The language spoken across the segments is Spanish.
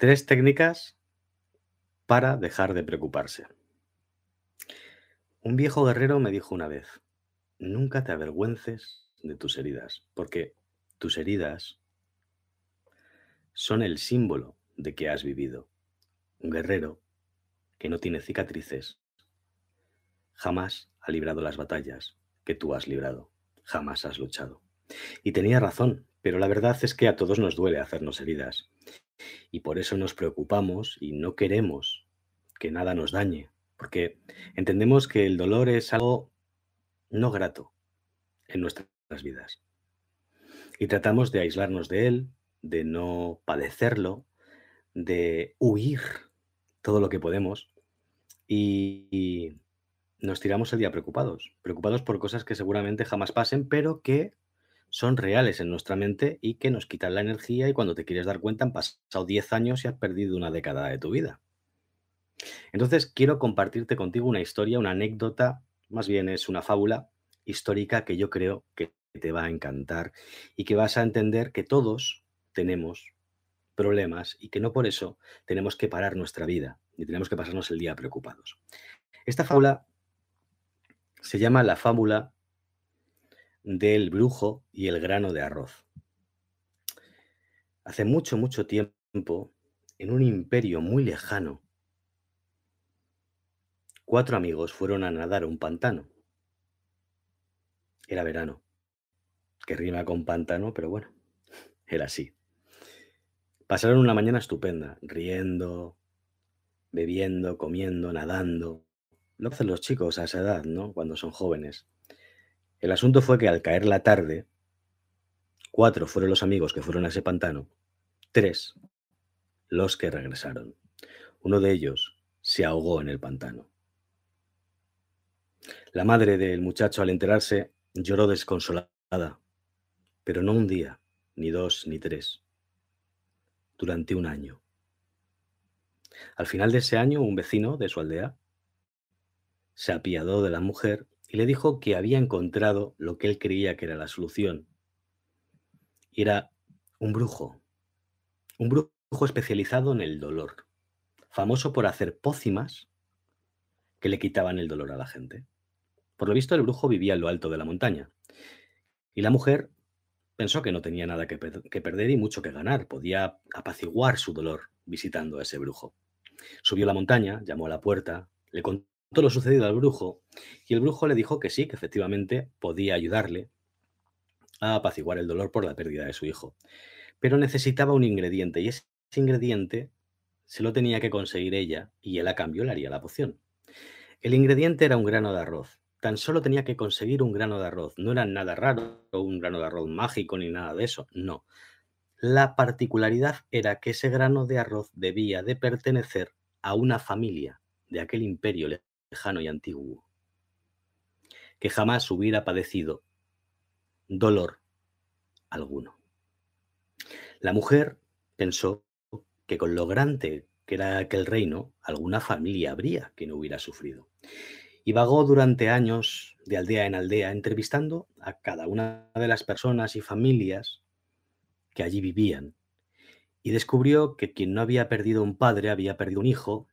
Tres técnicas para dejar de preocuparse. Un viejo guerrero me dijo una vez, nunca te avergüences de tus heridas, porque tus heridas son el símbolo de que has vivido. Un guerrero que no tiene cicatrices jamás ha librado las batallas que tú has librado, jamás has luchado. Y tenía razón, pero la verdad es que a todos nos duele hacernos heridas. Y por eso nos preocupamos y no queremos que nada nos dañe, porque entendemos que el dolor es algo no grato en nuestras vidas. Y tratamos de aislarnos de él, de no padecerlo, de huir todo lo que podemos y, nos tiramos el día preocupados, preocupados por cosas que seguramente jamás pasen, pero que son reales en nuestra mente y que nos quitan la energía y cuando te quieres dar cuenta han pasado 10 años y has perdido una década de tu vida. Entonces quiero compartirte contigo una historia, una anécdota, más bien es una fábula histórica que yo creo que te va a encantar y que vas a entender que todos tenemos problemas y que no por eso tenemos que parar nuestra vida ni tenemos que pasarnos el día preocupados. Esta fábula se llama la fábula del brujo y el grano de arroz. Hace mucho, mucho tiempo, en un imperio muy lejano, cuatro amigos fueron a nadar a un pantano. Era verano, que rima con pantano, pero bueno, era así. Pasaron una mañana estupenda, riendo, bebiendo, comiendo, nadando. Lo hacen los chicos a esa edad, ¿no? Cuando son jóvenes. El asunto fue que al caer la tarde, cuatro fueron los amigos que fueron a ese pantano, tres los que regresaron. Uno de ellos se ahogó en el pantano. La madre del muchacho al enterarse lloró desconsolada, pero no un día, ni dos, ni tres, durante un año. Al final de ese año, un vecino de su aldea se apiadó de la mujer y le dijo que había encontrado lo que él creía que era la solución. Era un brujo, un brujo especializado en el dolor, famoso por hacer pócimas que le quitaban el dolor a la gente. Por lo visto, el brujo vivía en lo alto de la montaña. Y la mujer pensó que no tenía nada que, perder y mucho que ganar. Podía apaciguar su dolor visitando a ese brujo. Subió la montaña, llamó a la puerta, le contó lo sucedido al brujo y el brujo le dijo que sí, que efectivamente podía ayudarle a apaciguar el dolor por la pérdida de su hijo. Pero necesitaba un ingrediente y ese ingrediente se lo tenía que conseguir ella y él a cambio le haría la poción. El ingrediente era un grano de arroz. Tan solo tenía que conseguir un grano de arroz. No era nada raro, un grano de arroz mágico ni nada de eso. No. La particularidad era que ese grano de arroz debía de pertenecer a una familia de aquel imperio lejano y antiguo, que jamás hubiera padecido dolor alguno. La mujer pensó que con lo grande que era aquel reino, alguna familia habría que no hubiera sufrido. Y vagó durante años de aldea en aldea, entrevistando a cada una de las personas y familias que allí vivían. Y descubrió que quien no había perdido un padre había perdido un hijo,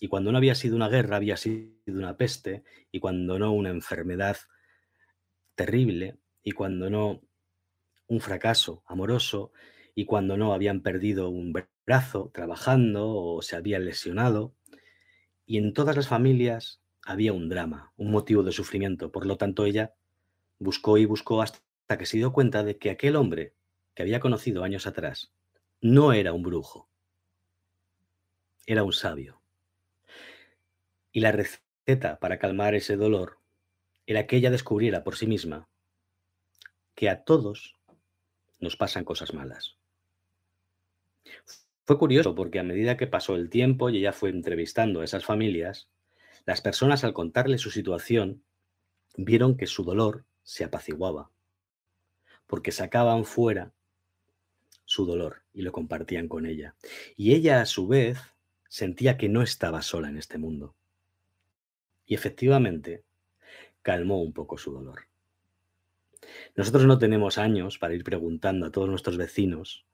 y cuando no había sido una guerra, había sido una peste, y cuando no una enfermedad terrible, y cuando no un fracaso amoroso, y cuando no habían perdido un brazo trabajando o se habían lesionado. Y en todas las familias había un drama, un motivo de sufrimiento. Por lo tanto, ella buscó y buscó hasta que se dio cuenta de que aquel hombre que había conocido años atrás no era un brujo, era un sabio. Y la receta para calmar ese dolor era que ella descubriera por sí misma que a todos nos pasan cosas malas. Fue curioso porque a medida que pasó el tiempo y ella fue entrevistando a esas familias, las personas al contarle su situación vieron que su dolor se apaciguaba, porque sacaban fuera su dolor y lo compartían con ella. Y ella a su vez sentía que no estaba sola en este mundo. Y efectivamente, calmó un poco su dolor. Nosotros no tenemos años para ir preguntando a todos nuestros vecinos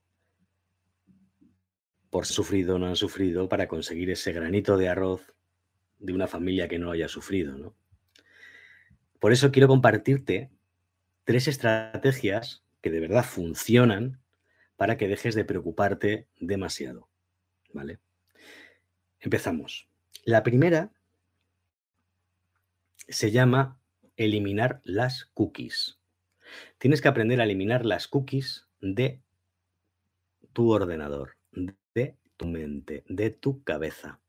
por sufrido o no han sufrido para conseguir ese granito de arroz de una familia que no haya sufrido, ¿no? Por eso quiero compartirte tres estrategias que de verdad funcionan para que dejes de preocuparte demasiado, ¿vale? Empezamos. La primera se llama eliminar las cookies. Tienes que aprender a eliminar las cookies de tu ordenador, de tu mente, de tu cabeza.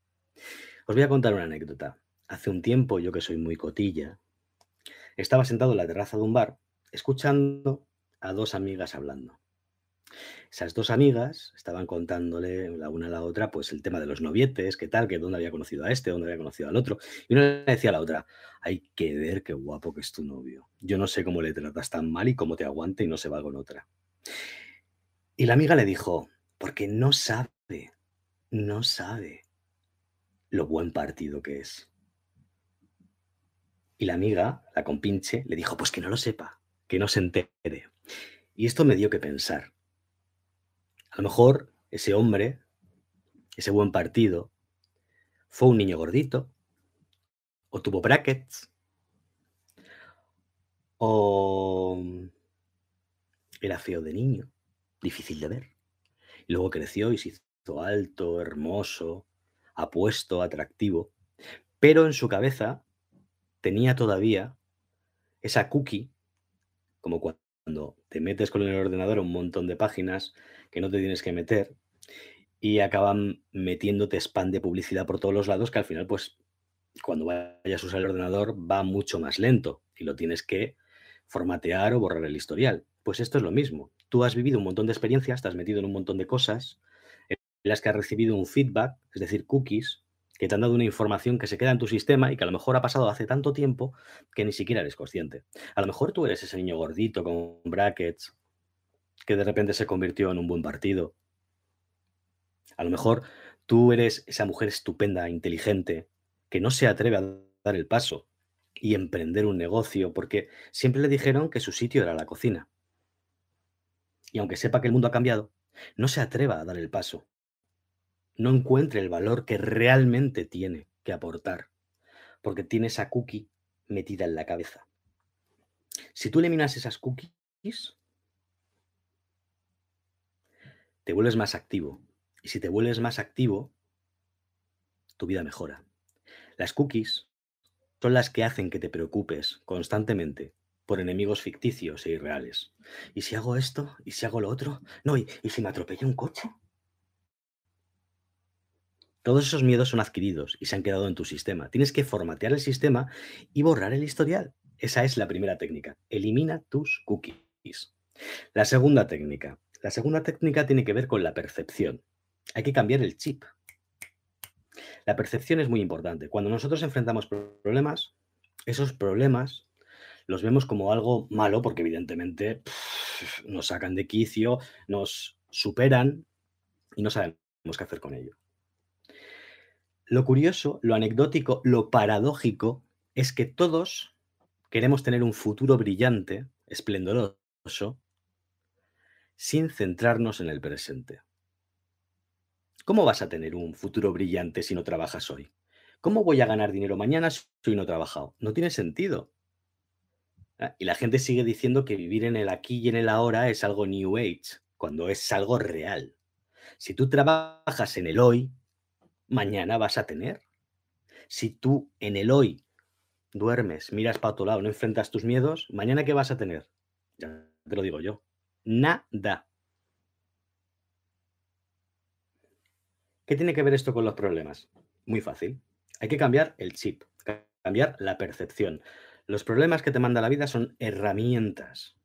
Os voy a contar una anécdota. Hace un tiempo, yo que soy muy cotilla, estaba sentado en la terraza de un bar escuchando a dos amigas hablando. Esas dos amigas estaban contándole la una a la otra, pues el tema de los novietes, qué tal, que dónde había conocido a este, dónde había conocido al otro. Y una le decía a la otra, hay que ver qué guapo que es tu novio. Yo no sé cómo le tratas tan mal y cómo te aguanta y no se va con otra. Y la amiga le dijo, porque no sabe, no sabe lo buen partido que es. Y la amiga, la compinche, le dijo, pues que no lo sepa, que no se entere. Y esto me dio que pensar. A lo mejor ese hombre, ese buen partido, fue un niño gordito, o tuvo brackets, o era feo de niño, difícil de ver. Luego creció y se hizo alto, hermoso, apuesto, atractivo, pero en su cabeza tenía todavía esa cookie, como cuando te metes con el ordenador un montón de páginas que no te tienes que meter y acaban metiéndote spam de publicidad por todos los lados que al final, pues, cuando vayas a usar el ordenador va mucho más lento y lo tienes que formatear o borrar el historial. Pues esto es lo mismo. Tú has vivido un montón de experiencias, te has metido en un montón de cosas en las que has recibido un feedback, es decir, cookies, que te han dado una información que se queda en tu sistema y que a lo mejor ha pasado hace tanto tiempo que ni siquiera eres consciente. A lo mejor tú eres ese niño gordito con brackets que de repente se convirtió en un buen partido. A lo mejor tú eres esa mujer estupenda, inteligente, que no se atreve a dar el paso y emprender un negocio porque siempre le dijeron que su sitio era la cocina. Y aunque sepa que el mundo ha cambiado, no se atreva a dar el paso no encuentre el valor que realmente tiene que aportar, porque tiene esa cookie metida en la cabeza. Si tú eliminas esas cookies, te vuelves más activo. Y si te vuelves más activo, tu vida mejora. Las cookies son las que hacen que te preocupes constantemente por enemigos ficticios e irreales. ¿Y si hago esto? ¿Y si hago lo otro? No, ¿y, si me atropella un coche? Todos esos miedos son adquiridos y se han quedado en tu sistema. Tienes que formatear el sistema y borrar el historial. Esa es la primera técnica. Elimina tus cookies. La segunda técnica. La segunda técnica tiene que ver con la percepción. Hay que cambiar el chip. La percepción es muy importante. Cuando nosotros enfrentamos problemas, esos problemas los vemos como algo malo porque evidentemente nos sacan de quicio, nos superan y no sabemos qué hacer con ello. Lo curioso, lo anecdótico, lo paradójico es que todos queremos tener un futuro brillante, esplendoroso, sin centrarnos en el presente. ¿Cómo vas a tener un futuro brillante si no trabajas hoy? ¿Cómo voy a ganar dinero mañana si no he trabajado? No tiene sentido. Ah, y la gente sigue diciendo que vivir en el aquí y en el ahora es algo New Age, cuando es algo real. Si tú trabajas en el hoy, mañana vas a tener. Si tú en el hoy duermes, miras para otro lado, no enfrentas tus miedos, mañana ¿qué vas a tener? Ya te lo digo yo. Nada. ¿Qué tiene que ver esto con los problemas? Muy fácil. Hay que cambiar el chip, cambiar la percepción. Los problemas que te manda la vida son herramientas.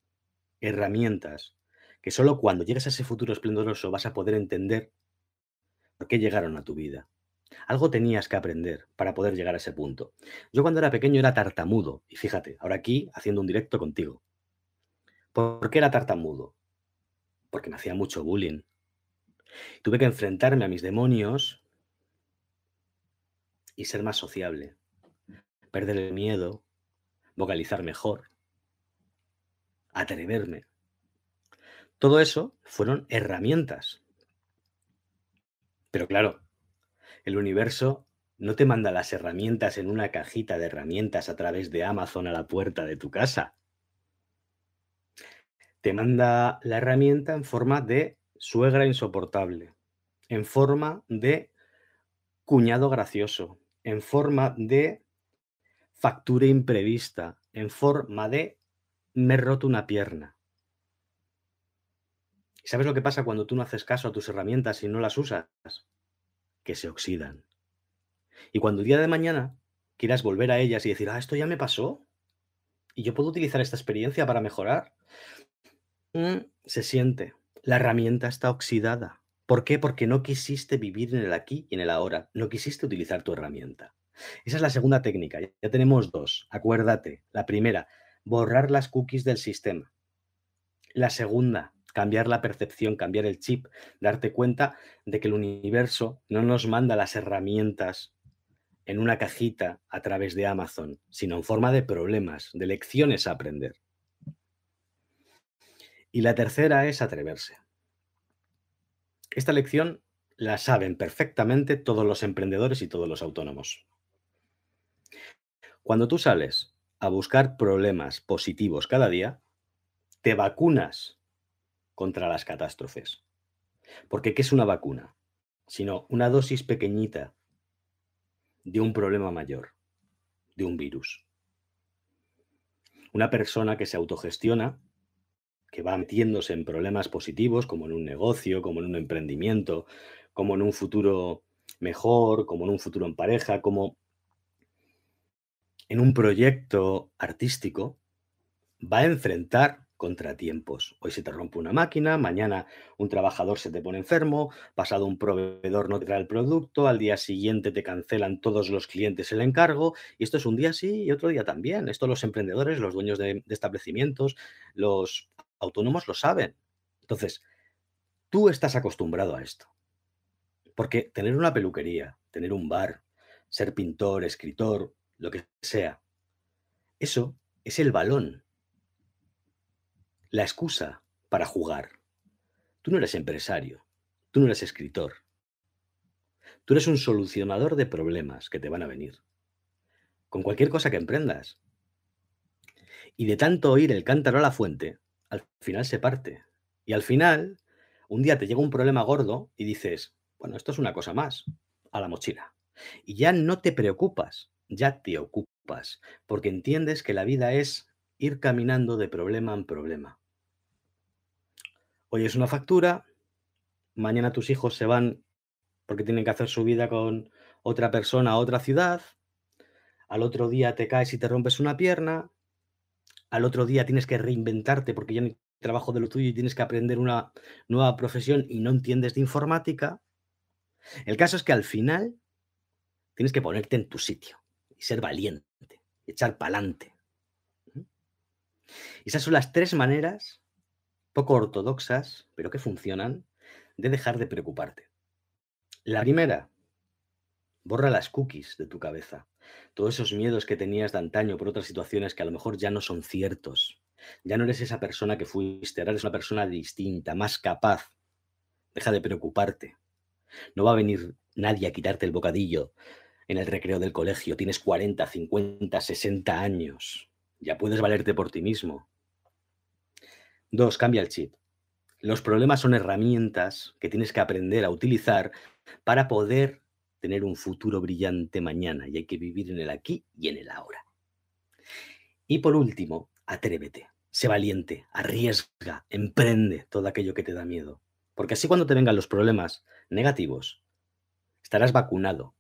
Herramientas que solo cuando llegues a ese futuro esplendoroso vas a poder entender por qué llegaron a tu vida. Algo tenías que aprender para poder llegar a ese punto. Yo cuando era pequeño era tartamudo, y fíjate, ahora aquí haciendo un directo contigo. ¿Por qué era tartamudo? Porque me hacía mucho bullying. Tuve que enfrentarme a mis demonios y ser más sociable, perder el miedo, vocalizar mejor, atreverme. Todo eso fueron herramientas Pero claro, el universo no te manda las herramientas en una cajita de herramientas a través de Amazon a la puerta de tu casa. Te manda la herramienta en forma de suegra insoportable, en forma de cuñado gracioso, en forma de factura imprevista, en forma de me he roto una pierna. ¿Sabes lo que pasa cuando tú no haces caso a tus herramientas y no las usas? Que se oxidan. Y cuando el día de mañana quieras volver a ellas y decir, ah, esto ya me pasó, y yo puedo utilizar esta experiencia para mejorar, mm, se siente. La herramienta está oxidada. ¿Por qué? Porque no quisiste vivir en el aquí y en el ahora. No quisiste utilizar tu herramienta. Esa es la segunda técnica. Ya tenemos dos. Acuérdate. La primera, borrar las cookies del sistema. La segunda, cambiar la percepción, cambiar el chip, darte cuenta de que el universo no nos manda las herramientas en una cajita a través de Amazon, sino en forma de problemas, de lecciones a aprender. Y la tercera es atreverse. Esta lección la saben perfectamente todos los emprendedores y todos los autónomos. Cuando tú sales a buscar problemas positivos cada día, te vacunas contra las catástrofes. Porque ¿qué es una vacuna? Sino una dosis pequeñita de un problema mayor, de un virus. Una persona que se autogestiona, que va metiéndose en problemas positivos, como en un negocio, como en un emprendimiento, como en un futuro mejor, como en un futuro en pareja, como en un proyecto artístico, va a enfrentar contratiempos. Hoy se te rompe una máquina, mañana un trabajador se te pone enfermo, pasado un proveedor no te trae el producto, al día siguiente te cancelan todos los clientes el encargo, y esto es un día sí y otro día también. Esto los emprendedores, los dueños de, de establecimientos, los autónomos lo saben. Entonces, tú estás acostumbrado a esto. Porque tener una peluquería, tener un bar, ser pintor, escritor, lo que sea, eso es el balón la excusa para jugar. Tú no eres empresario, tú no eres escritor. Tú eres un solucionador de problemas que te van a venir. Con cualquier cosa que emprendas. Y de tanto oír el cántaro a la fuente, al final se parte. Y al final, un día te llega un problema gordo y dices, bueno, esto es una cosa más, a la mochila. Y ya no te preocupas, ya te ocupas, porque entiendes que la vida es ir caminando de problema en problema. Hoy es una factura, mañana tus hijos se van porque tienen que hacer su vida con otra persona a otra ciudad, al otro día te caes y te rompes una pierna, al otro día tienes que reinventarte porque ya no hay trabajo de lo tuyo y tienes que aprender una nueva profesión y no entiendes de informática. El caso es que al final tienes que ponerte en tu sitio y ser valiente, echar pa'lante. Esas son las tres maneras, poco ortodoxas, pero que funcionan, de dejar de preocuparte. La primera, borra las cookies de tu cabeza. Todos esos miedos que tenías de antaño por otras situaciones que a lo mejor ya no son ciertos. Ya no eres esa persona que fuiste, eres una persona distinta, más capaz. Deja de preocuparte. No va a venir nadie a quitarte el bocadillo en el recreo del colegio. Tienes 40, 50, 60 años. Ya puedes valerte por ti mismo. Dos, cambia el chip. Los problemas son herramientas que tienes que aprender a utilizar para poder tener un futuro brillante mañana y hay que vivir en el aquí y en el ahora. Y por último, atrévete, sé valiente, arriesga, emprende todo aquello que te da miedo. Porque así cuando te vengan los problemas negativos, estarás vacunado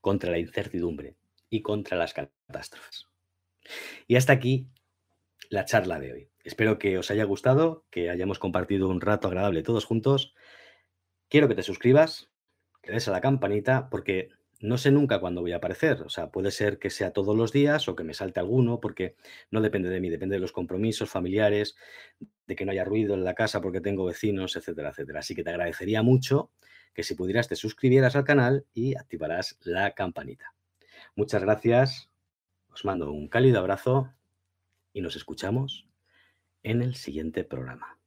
contra la incertidumbre y contra las catástrofes. Y hasta aquí la charla de hoy. Espero que os haya gustado, que hayamos compartido un rato agradable todos juntos. Quiero que te suscribas, que des a la campanita, porque no sé nunca cuándo voy a aparecer. O sea, puede ser que sea todos los días o que me salte alguno, porque no depende de mí, depende de los compromisos familiares, de que no haya ruido en la casa porque tengo vecinos, etcétera, etcétera. Así que te agradecería mucho que si pudieras te suscribieras al canal y activarás la campanita. Muchas gracias os mando un cálido abrazo y nos escuchamos en el siguiente programa.